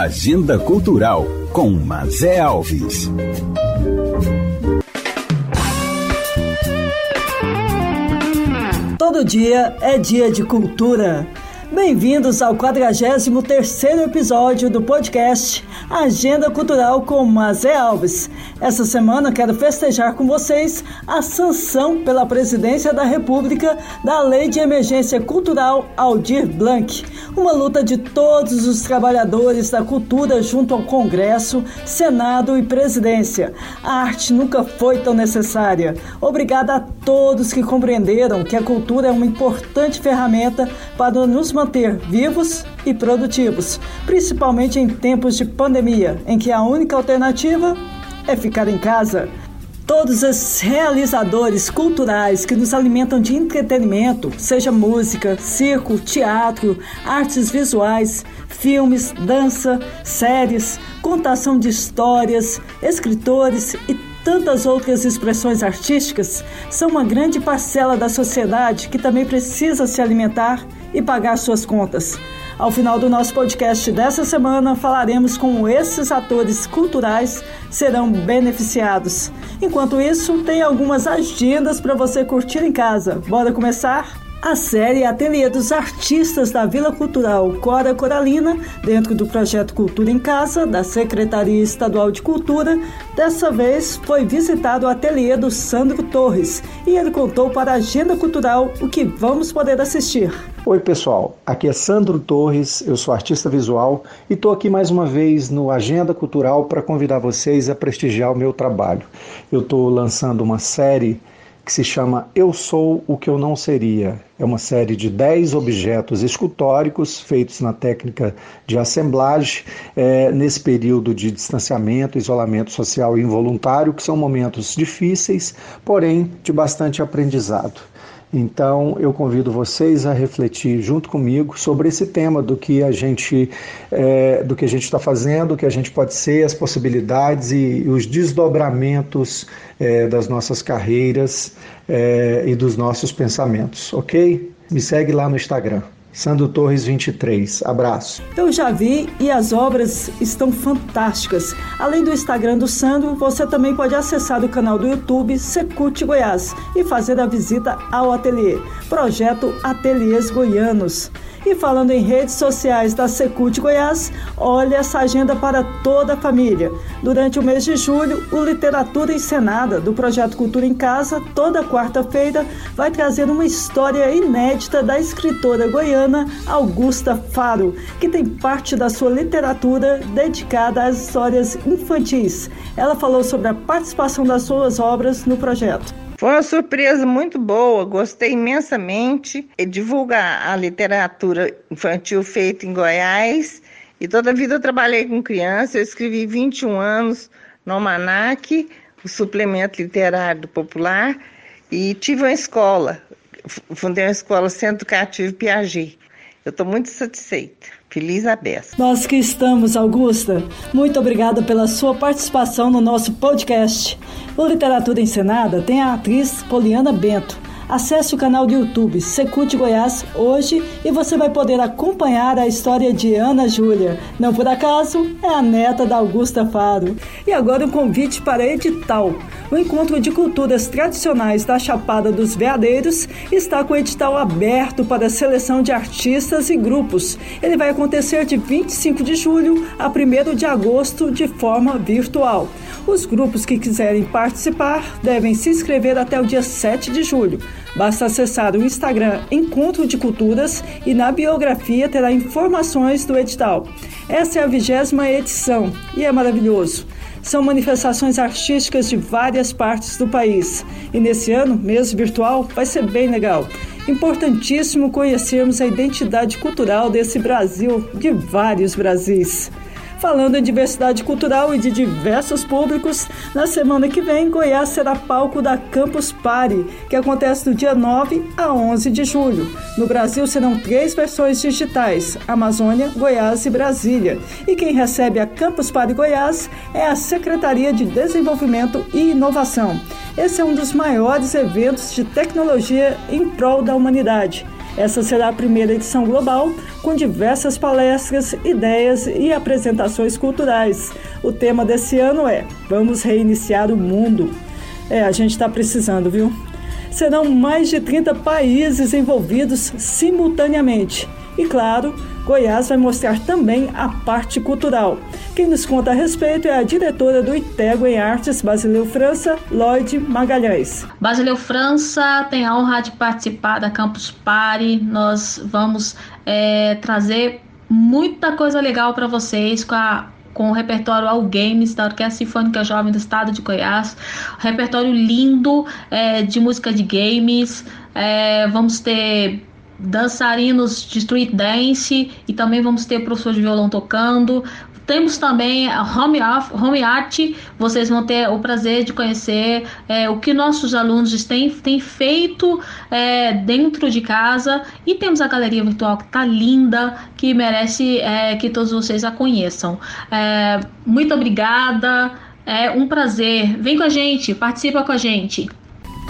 Agenda Cultural com Mazé Alves. Todo dia é dia de cultura. Bem-vindos ao 43º episódio do podcast Agenda Cultural com Mazé Alves. Essa semana quero festejar com vocês a sanção pela Presidência da República da Lei de Emergência Cultural Aldir Blanc, uma luta de todos os trabalhadores da cultura junto ao Congresso, Senado e Presidência. A arte nunca foi tão necessária. Obrigada a todos que compreenderam que a cultura é uma importante ferramenta para nos manter vivos e produtivos, principalmente em tempos de pandemia, em que a única alternativa é ficar em casa. Todos os realizadores culturais que nos alimentam de entretenimento, seja música, circo, teatro, artes visuais, filmes, dança, séries, contação de histórias, escritores e tantas outras expressões artísticas, são uma grande parcela da sociedade que também precisa se alimentar e pagar suas contas. Ao final do nosso podcast dessa semana, falaremos como esses atores culturais serão beneficiados. Enquanto isso, tem algumas agendas para você curtir em casa. Bora começar? A série Ateliê dos Artistas da Vila Cultural Cora Coralina, dentro do projeto Cultura em Casa, da Secretaria Estadual de Cultura, dessa vez foi visitado o ateliê do Sandro Torres e ele contou para a Agenda Cultural o que vamos poder assistir. Oi, pessoal. Aqui é Sandro Torres, eu sou artista visual e estou aqui mais uma vez no Agenda Cultural para convidar vocês a prestigiar o meu trabalho. Eu estou lançando uma série que se chama Eu Sou o que Eu Não Seria. É uma série de 10 objetos escultóricos feitos na técnica de assemblagem, é, nesse período de distanciamento, isolamento social involuntário, que são momentos difíceis, porém de bastante aprendizado. Então eu convido vocês a refletir junto comigo sobre esse tema do que a gente é, do que a gente está fazendo, o que a gente pode ser, as possibilidades e, e os desdobramentos é, das nossas carreiras é, e dos nossos pensamentos, ok? Me segue lá no Instagram. Sandro Torres 23. Abraço. Eu já vi e as obras estão fantásticas. Além do Instagram do Sandro, você também pode acessar o canal do YouTube Secute Goiás e fazer a visita ao ateliê. Projeto Ateliês Goianos. E falando em redes sociais da Secult Goiás, olha essa agenda para toda a família. Durante o mês de julho, o Literatura Encenada, do projeto Cultura em Casa, toda quarta-feira, vai trazer uma história inédita da escritora goiana Augusta Faro, que tem parte da sua literatura dedicada às histórias infantis. Ela falou sobre a participação das suas obras no projeto. Foi uma surpresa muito boa, gostei imensamente. Divulgar a literatura infantil feita em Goiás. E toda a vida eu trabalhei com criança, eu escrevi 21 anos no Almanac, o suplemento literário do Popular, e tive uma escola, fundei uma escola Centro Educativo Piaget. Eu estou muito satisfeita. Feliz a. Nós que estamos, Augusta. Muito obrigada pela sua participação no nosso podcast. O Literatura Encenada tem a atriz Poliana Bento. Acesse o canal do YouTube Secute Goiás hoje e você vai poder acompanhar a história de Ana Júlia. Não por acaso, é a neta da Augusta Faro. E agora um convite para edital. O Encontro de Culturas Tradicionais da Chapada dos Veadeiros está com o edital aberto para a seleção de artistas e grupos. Ele vai acontecer de 25 de julho a 1 de agosto de forma virtual. Os grupos que quiserem participar devem se inscrever até o dia 7 de julho. Basta acessar o Instagram Encontro de Culturas e na biografia terá informações do edital. Essa é a vigésima edição e é maravilhoso. São manifestações artísticas de várias partes do país. E nesse ano, mesmo virtual, vai ser bem legal. Importantíssimo conhecermos a identidade cultural desse Brasil, de vários Brasis. Falando em diversidade cultural e de diversos públicos, na semana que vem, Goiás será palco da Campus Party, que acontece do dia 9 a 11 de julho. No Brasil serão três versões digitais: Amazônia, Goiás e Brasília. E quem recebe a Campus Party Goiás é a Secretaria de Desenvolvimento e Inovação. Esse é um dos maiores eventos de tecnologia em prol da humanidade. Essa será a primeira edição global, com diversas palestras, ideias e apresentações culturais. O tema desse ano é Vamos Reiniciar o Mundo. É, a gente está precisando, viu? Serão mais de 30 países envolvidos simultaneamente. E claro, Goiás vai mostrar também a parte cultural. Quem nos conta a respeito é a diretora do ITEGO em Artes Basileu França, Lloyd Magalhães. Basileu França tem a honra de participar da Campus Party. Nós vamos é, trazer muita coisa legal para vocês com a com o repertório All Games da Orquestra Sinfônica Jovem do Estado de Goiás, repertório lindo é, de música de games. É, vamos ter dançarinos de street dance e também vamos ter professor de violão tocando. Temos também a home, home art, vocês vão ter o prazer de conhecer é, o que nossos alunos têm, têm feito é, dentro de casa. E temos a galeria virtual que está linda, que merece é, que todos vocês a conheçam. É, muito obrigada, é um prazer. Vem com a gente, participa com a gente.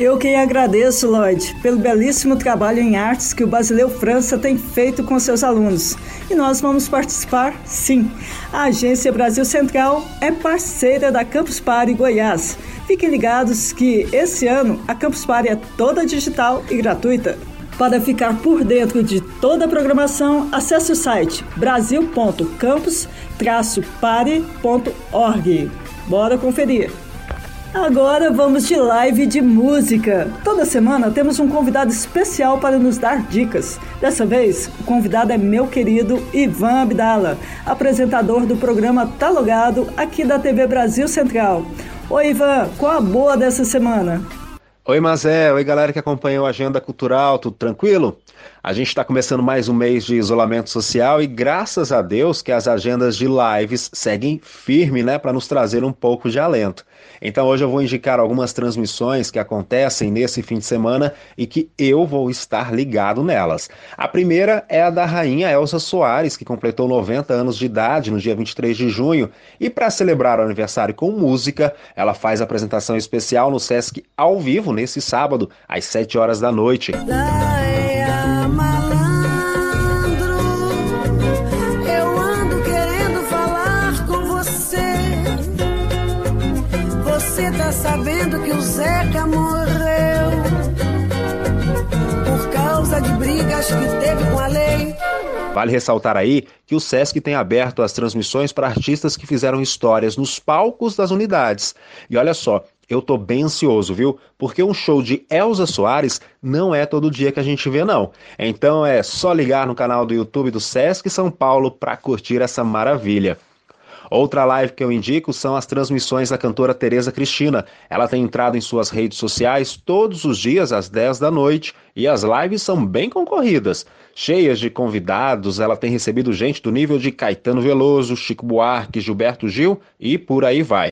Eu quem agradeço, Lloyd, pelo belíssimo trabalho em artes que o Basileu França tem feito com seus alunos. E nós vamos participar, sim. A Agência Brasil Central é parceira da Campus Party Goiás. Fiquem ligados que esse ano a Campus Party é toda digital e gratuita. Para ficar por dentro de toda a programação, acesse o site brasil.campus-party.org. Bora conferir! Agora vamos de live de música. Toda semana temos um convidado especial para nos dar dicas. Dessa vez, o convidado é meu querido Ivan Abdala, apresentador do programa Talogado aqui da TV Brasil Central. Oi, Ivan, qual a boa dessa semana? Oi, Mazé. Oi, galera que acompanha o Agenda Cultural. Tudo tranquilo? A gente está começando mais um mês de isolamento social e graças a Deus que as agendas de lives seguem firme, né, para nos trazer um pouco de alento. Então hoje eu vou indicar algumas transmissões que acontecem nesse fim de semana e que eu vou estar ligado nelas. A primeira é a da rainha Elsa Soares, que completou 90 anos de idade no dia 23 de junho, e para celebrar o aniversário com música, ela faz apresentação especial no SESC ao vivo nesse sábado, às 7 horas da noite. sabendo Vale ressaltar aí que o SESC tem aberto as transmissões para artistas que fizeram histórias nos palcos das unidades. E olha só, eu tô bem ansioso, viu? Porque um show de Elza Soares não é todo dia que a gente vê, não. Então é só ligar no canal do YouTube do Sesc São Paulo para curtir essa maravilha. Outra live que eu indico são as transmissões da cantora Tereza Cristina. Ela tem entrado em suas redes sociais todos os dias às 10 da noite e as lives são bem concorridas. Cheias de convidados, ela tem recebido gente do nível de Caetano Veloso, Chico Buarque, Gilberto Gil e por aí vai.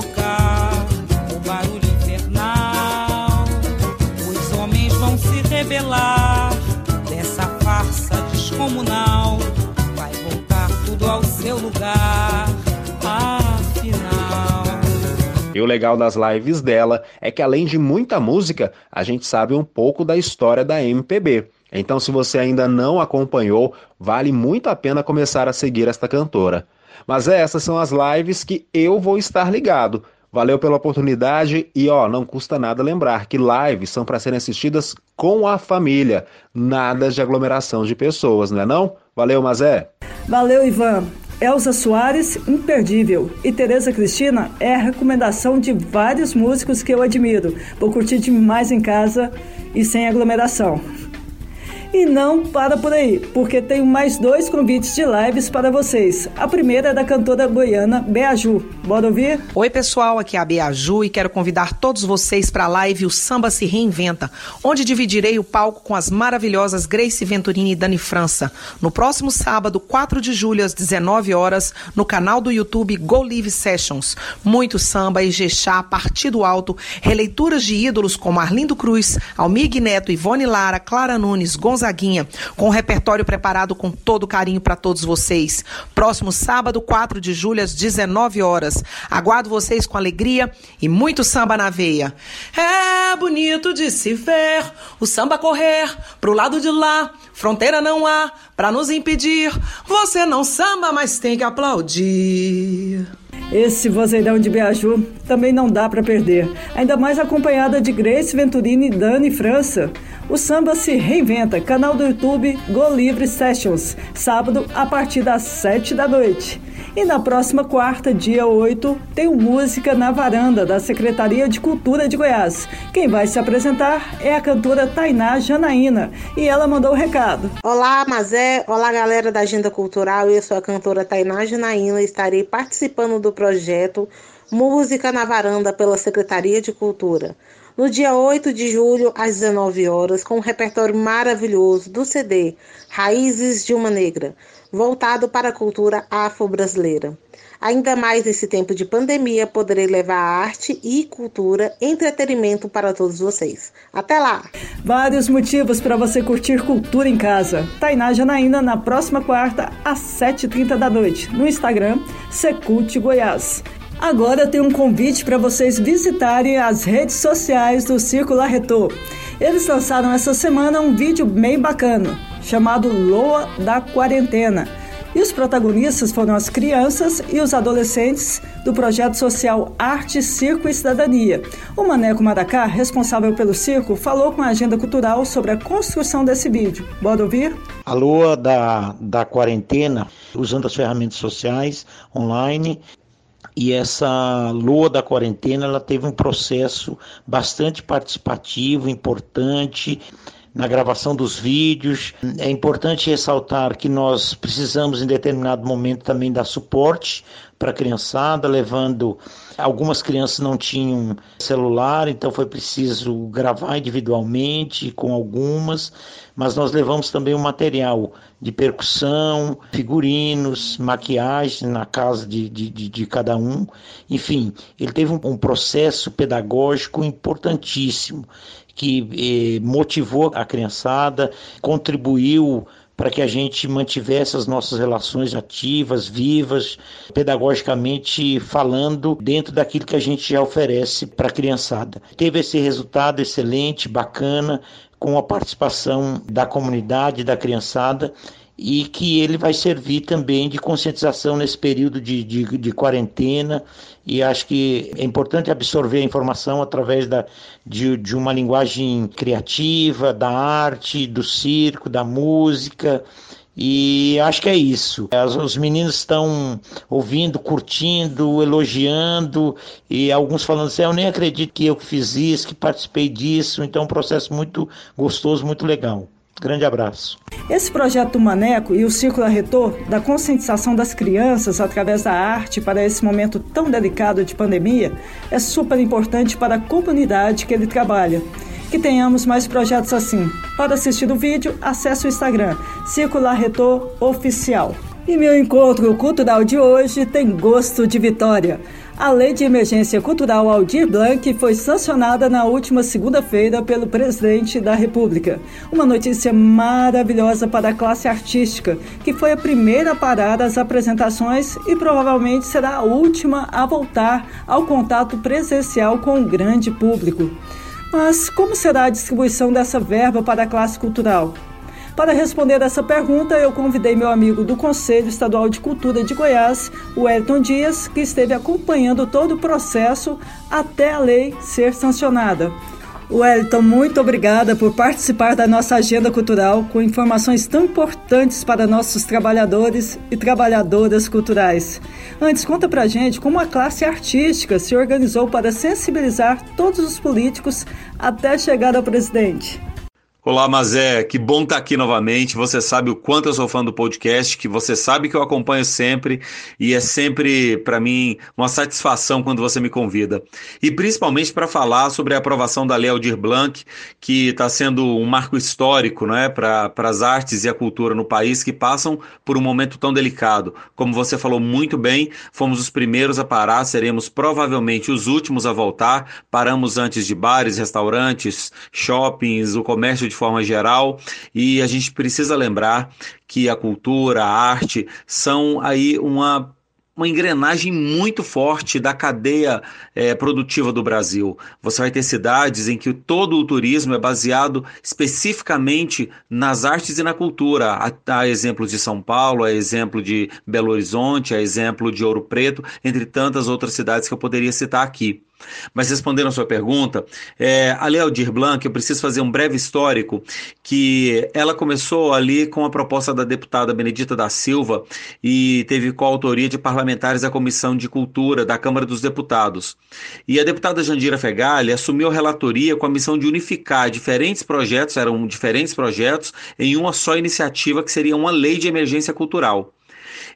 Sufocar o barulho infernal. Os homens vão se rebelar dessa farsa descomunal. Vai voltar tudo ao seu lugar. E o legal das lives dela é que além de muita música, a gente sabe um pouco da história da MPB. Então, se você ainda não acompanhou, vale muito a pena começar a seguir esta cantora. Mas é, essas são as lives que eu vou estar ligado. Valeu pela oportunidade e ó, não custa nada lembrar que lives são para serem assistidas com a família, nada de aglomeração de pessoas, não é não? Valeu, Mazé. Valeu, Ivan. Elza Soares, imperdível. E Tereza Cristina é a recomendação de vários músicos que eu admiro. Vou curtir demais em casa e sem aglomeração. E não para por aí, porque tenho mais dois convites de lives para vocês. A primeira é da cantora goiana Beaju. Bora ouvir? Oi, pessoal, aqui é a Beaju e quero convidar todos vocês para a live O Samba se Reinventa, onde dividirei o palco com as maravilhosas Grace Venturini e Dani França. No próximo sábado, 4 de julho, às 19 horas, no canal do YouTube Go Live Sessions. Muito samba, Ijexá, Partido Alto, releituras de ídolos como Arlindo Cruz, Almir Neto, Ivone Lara, Clara Nunes, Gonçalves Gonzaguinha, com o repertório preparado com todo carinho para todos vocês. Próximo sábado, 4 de julho, às 19 horas. Aguardo vocês com alegria e muito samba na veia. É bonito de se ver o samba correr pro lado de lá. Fronteira não há para nos impedir. Você não samba, mas tem que aplaudir. Esse vozeirão de Beaju também não dá para perder, ainda mais acompanhada de Grace Venturini e Dani França. O samba se reinventa, canal do YouTube Go Livre Sessions, sábado a partir das 7 da noite. E na próxima quarta, dia 8, tem o Música na Varanda da Secretaria de Cultura de Goiás. Quem vai se apresentar é a cantora Tainá Janaína e ela mandou o recado. Olá, Mazé. Olá, galera da Agenda Cultural. Eu sou a cantora Tainá Janaína e estarei participando do projeto Música na Varanda pela Secretaria de Cultura. No dia 8 de julho, às 19 horas, com um repertório maravilhoso do CD Raízes de uma Negra voltado para a cultura afro-brasileira. Ainda mais nesse tempo de pandemia, poderei levar arte e cultura, entretenimento para todos vocês. Até lá! Vários motivos para você curtir cultura em casa. Tainá Janaína na próxima quarta, às 7h30 da noite, no Instagram, Secult Goiás. Agora tenho um convite para vocês visitarem as redes sociais do Círculo Arretor. Eles lançaram essa semana um vídeo bem bacana chamado Loa da Quarentena. E os protagonistas foram as crianças e os adolescentes do projeto social Arte, Circo e Cidadania. O Maneco Maracá, responsável pelo circo, falou com a agenda cultural sobre a construção desse vídeo. Bora ouvir? A lua da, da quarentena, usando as ferramentas sociais online, e essa lua da quarentena ela teve um processo bastante participativo, importante na gravação dos vídeos. É importante ressaltar que nós precisamos, em determinado momento, também dar suporte para a criançada, levando. Algumas crianças não tinham celular, então foi preciso gravar individualmente com algumas, mas nós levamos também o material de percussão, figurinos, maquiagem na casa de, de, de, de cada um. Enfim, ele teve um, um processo pedagógico importantíssimo que eh, motivou a criançada, contribuiu para que a gente mantivesse as nossas relações ativas, vivas, pedagogicamente falando, dentro daquilo que a gente já oferece para a criançada. Teve esse resultado excelente, bacana, com a participação da comunidade, da criançada, e que ele vai servir também de conscientização nesse período de, de, de, quarentena e acho que é importante absorver a informação através da, de, de uma linguagem criativa, da arte, do circo, da música e acho que é isso. Os meninos estão ouvindo, curtindo, elogiando e alguns falando assim: eu nem acredito que eu fiz isso, que participei disso. Então, é um processo muito gostoso, muito legal. Grande abraço. Esse projeto do Maneco e o Círculo Retor da conscientização das crianças através da arte para esse momento tão delicado de pandemia é super importante para a comunidade que ele trabalha. Que tenhamos mais projetos assim. Para assistir o vídeo, acesse o Instagram Círculo Retor Oficial. E meu encontro cultural de hoje tem gosto de vitória. A Lei de Emergência Cultural Aldir Blanc foi sancionada na última segunda-feira pelo presidente da República. Uma notícia maravilhosa para a classe artística, que foi a primeira a parar as apresentações e provavelmente será a última a voltar ao contato presencial com o grande público. Mas como será a distribuição dessa verba para a classe cultural? Para responder essa pergunta, eu convidei meu amigo do Conselho Estadual de Cultura de Goiás, o Elton Dias, que esteve acompanhando todo o processo até a lei ser sancionada. Wellington, muito obrigada por participar da nossa agenda cultural com informações tão importantes para nossos trabalhadores e trabalhadoras culturais. Antes, conta pra gente como a classe artística se organizou para sensibilizar todos os políticos até chegar ao presidente. Olá, Mazé, que bom estar aqui novamente. Você sabe o quanto eu sou fã do podcast, que você sabe que eu acompanho sempre e é sempre para mim uma satisfação quando você me convida. E principalmente para falar sobre a aprovação da Lei Aldir Blanc, que está sendo um marco histórico né, para as artes e a cultura no país que passam por um momento tão delicado. Como você falou muito bem, fomos os primeiros a parar, seremos provavelmente os últimos a voltar. Paramos antes de bares, restaurantes, shoppings, o comércio de forma geral, e a gente precisa lembrar que a cultura, a arte são aí uma uma engrenagem muito forte da cadeia é, produtiva do Brasil. Você vai ter cidades em que todo o turismo é baseado especificamente nas artes e na cultura. Há, há exemplos de São Paulo, há exemplo de Belo Horizonte, há exemplo de Ouro Preto, entre tantas outras cidades que eu poderia citar aqui. Mas respondendo a sua pergunta, é, a Lei Aldir Blanc, eu preciso fazer um breve histórico, que ela começou ali com a proposta da deputada Benedita da Silva e teve coautoria de parlamentares da Comissão de Cultura da Câmara dos Deputados. E a deputada Jandira Fegali assumiu a relatoria com a missão de unificar diferentes projetos, eram diferentes projetos, em uma só iniciativa que seria uma lei de emergência cultural.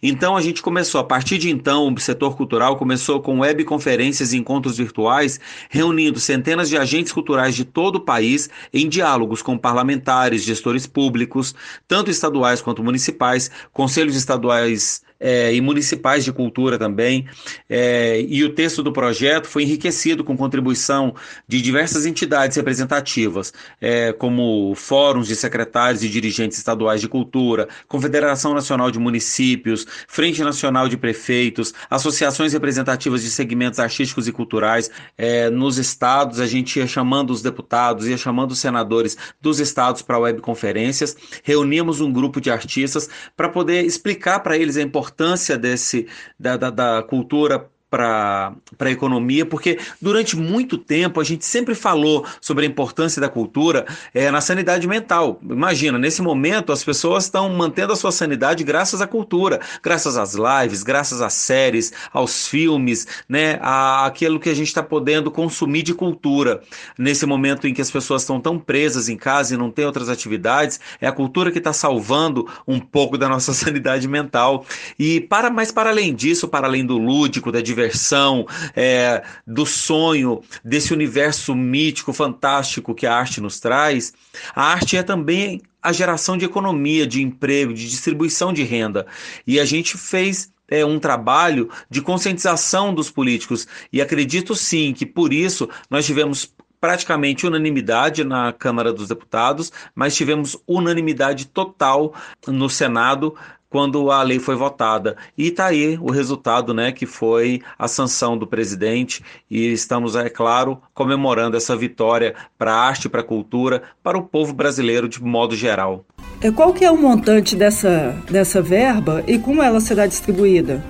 Então a gente começou, a partir de então, o setor cultural começou com webconferências e encontros virtuais, reunindo centenas de agentes culturais de todo o país em diálogos com parlamentares, gestores públicos, tanto estaduais quanto municipais, conselhos estaduais é, e municipais de cultura também. É, e o texto do projeto foi enriquecido com contribuição de diversas entidades representativas, é, como fóruns de secretários e dirigentes estaduais de cultura, Confederação Nacional de Municípios, Frente Nacional de Prefeitos, associações representativas de segmentos artísticos e culturais. É, nos estados, a gente ia chamando os deputados, ia chamando os senadores dos estados para webconferências, reuníamos um grupo de artistas para poder explicar para eles a importância importância desse, da, da, da cultura para a economia, porque durante muito tempo a gente sempre falou sobre a importância da cultura é, na sanidade mental. Imagina, nesse momento as pessoas estão mantendo a sua sanidade graças à cultura, graças às lives, graças às séries, aos filmes, né, a, aquilo que a gente está podendo consumir de cultura. Nesse momento em que as pessoas estão tão presas em casa e não tem outras atividades, é a cultura que está salvando um pouco da nossa sanidade mental. E para mais para além disso, para além do lúdico, da diversão, diversão, é, do sonho, desse universo mítico, fantástico que a arte nos traz, a arte é também a geração de economia, de emprego, de distribuição de renda. E a gente fez é, um trabalho de conscientização dos políticos. E acredito sim que por isso nós tivemos praticamente unanimidade na Câmara dos Deputados, mas tivemos unanimidade total no Senado quando a lei foi votada. E está aí o resultado, né, que foi a sanção do presidente, e estamos, é claro, comemorando essa vitória para a arte, para a cultura, para o povo brasileiro de modo geral. É, qual que é o montante dessa, dessa verba e como ela será distribuída?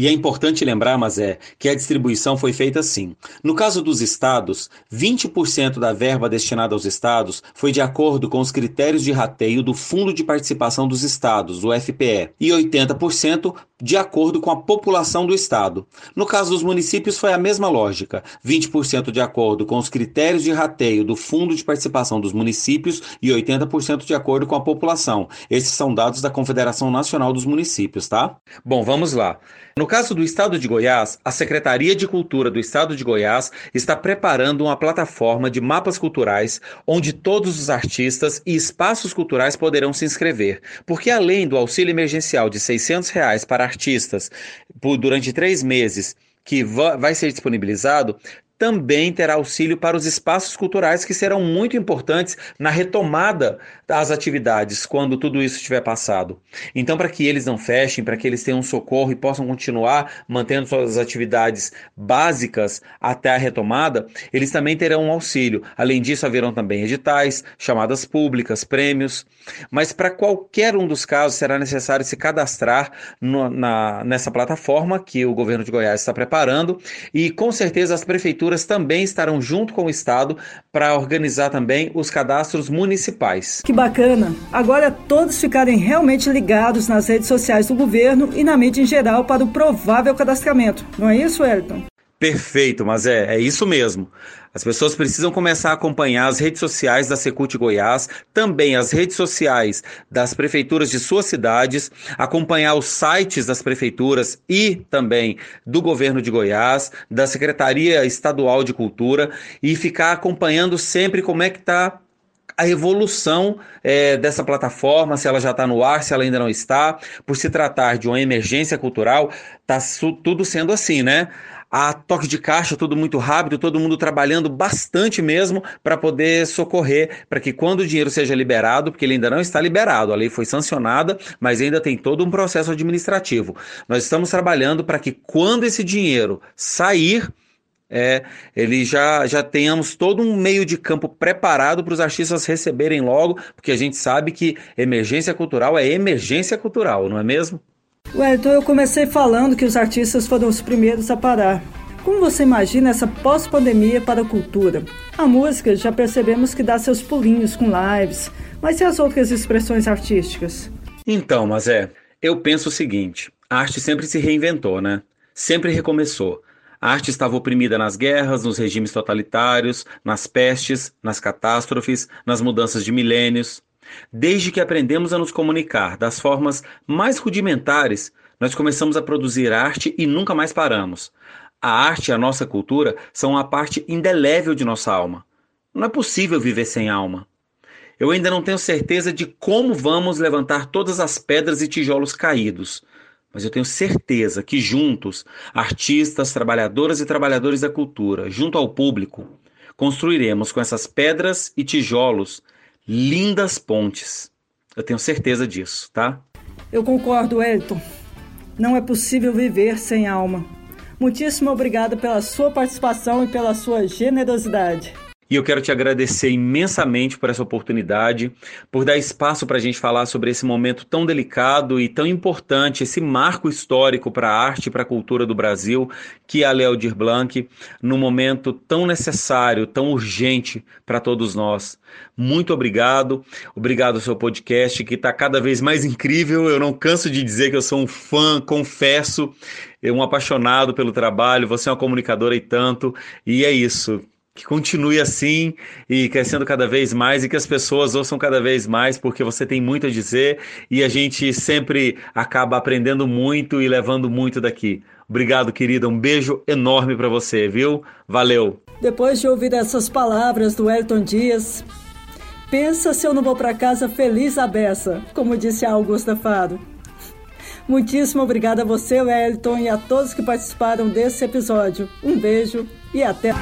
E é importante lembrar, mas é, que a distribuição foi feita assim. No caso dos estados, 20% da verba destinada aos estados foi de acordo com os critérios de rateio do Fundo de Participação dos Estados, o FPE, e 80% de acordo com a população do estado. No caso dos municípios foi a mesma lógica, 20% de acordo com os critérios de rateio do Fundo de Participação dos Municípios e 80% de acordo com a população. Esses são dados da Confederação Nacional dos Municípios, tá? Bom, vamos lá. No caso do estado de Goiás, a Secretaria de Cultura do estado de Goiás está preparando uma plataforma de mapas culturais onde todos os artistas e espaços culturais poderão se inscrever, porque além do auxílio emergencial de 600 reais para artistas por, durante três meses que vai ser disponibilizado, também terá auxílio para os espaços culturais que serão muito importantes na retomada das atividades quando tudo isso estiver passado. Então, para que eles não fechem, para que eles tenham socorro e possam continuar mantendo suas atividades básicas até a retomada, eles também terão um auxílio. Além disso, haverão também editais, chamadas públicas, prêmios. Mas para qualquer um dos casos será necessário se cadastrar no, na, nessa plataforma que o governo de Goiás está preparando e com certeza as prefeituras prefeituras também estarão junto com o Estado para organizar também os cadastros municipais. Que bacana! Agora todos ficarem realmente ligados nas redes sociais do governo e na mídia em geral para o provável cadastramento. Não é isso, Elton? Perfeito, mas é, é isso mesmo. As pessoas precisam começar a acompanhar as redes sociais da Secult Goiás, também as redes sociais das prefeituras de suas cidades, acompanhar os sites das prefeituras e também do governo de Goiás, da Secretaria Estadual de Cultura e ficar acompanhando sempre como é que está a evolução é, dessa plataforma, se ela já está no ar, se ela ainda não está. Por se tratar de uma emergência cultural, está tudo sendo assim, né? a toque de caixa, tudo muito rápido, todo mundo trabalhando bastante mesmo para poder socorrer, para que quando o dinheiro seja liberado, porque ele ainda não está liberado, a lei foi sancionada, mas ainda tem todo um processo administrativo. Nós estamos trabalhando para que quando esse dinheiro sair, é, ele já, já tenhamos todo um meio de campo preparado para os artistas receberem logo, porque a gente sabe que emergência cultural é emergência cultural, não é mesmo? Wellington, eu comecei falando que os artistas foram os primeiros a parar. Como você imagina essa pós-pandemia para a cultura? A música já percebemos que dá seus pulinhos com lives, mas e as outras expressões artísticas? Então, mas é, eu penso o seguinte: a arte sempre se reinventou, né? Sempre recomeçou. A arte estava oprimida nas guerras, nos regimes totalitários, nas pestes, nas catástrofes, nas mudanças de milênios. Desde que aprendemos a nos comunicar das formas mais rudimentares, nós começamos a produzir arte e nunca mais paramos. A arte e a nossa cultura são uma parte indelével de nossa alma. Não é possível viver sem alma. Eu ainda não tenho certeza de como vamos levantar todas as pedras e tijolos caídos, mas eu tenho certeza que juntos, artistas, trabalhadoras e trabalhadores da cultura, junto ao público, construiremos com essas pedras e tijolos lindas pontes. Eu tenho certeza disso, tá? Eu concordo, Elton. Não é possível viver sem alma. Muitíssimo obrigado pela sua participação e pela sua generosidade. E eu quero te agradecer imensamente por essa oportunidade, por dar espaço para a gente falar sobre esse momento tão delicado e tão importante, esse marco histórico para a arte e para a cultura do Brasil, que é a Léo Dir Blanc, num momento tão necessário, tão urgente para todos nós. Muito obrigado, obrigado ao seu podcast, que está cada vez mais incrível. Eu não canso de dizer que eu sou um fã, confesso, um apaixonado pelo trabalho. Você é uma comunicadora e tanto, e é isso que continue assim e crescendo cada vez mais e que as pessoas ouçam cada vez mais, porque você tem muito a dizer e a gente sempre acaba aprendendo muito e levando muito daqui. Obrigado, querida. Um beijo enorme para você, viu? Valeu. Depois de ouvir essas palavras do Elton Dias, pensa se eu não vou para casa feliz a beça, como disse a Augusta Faro. Muitíssimo obrigada a você, Wellington, e a todos que participaram desse episódio. Um beijo e até.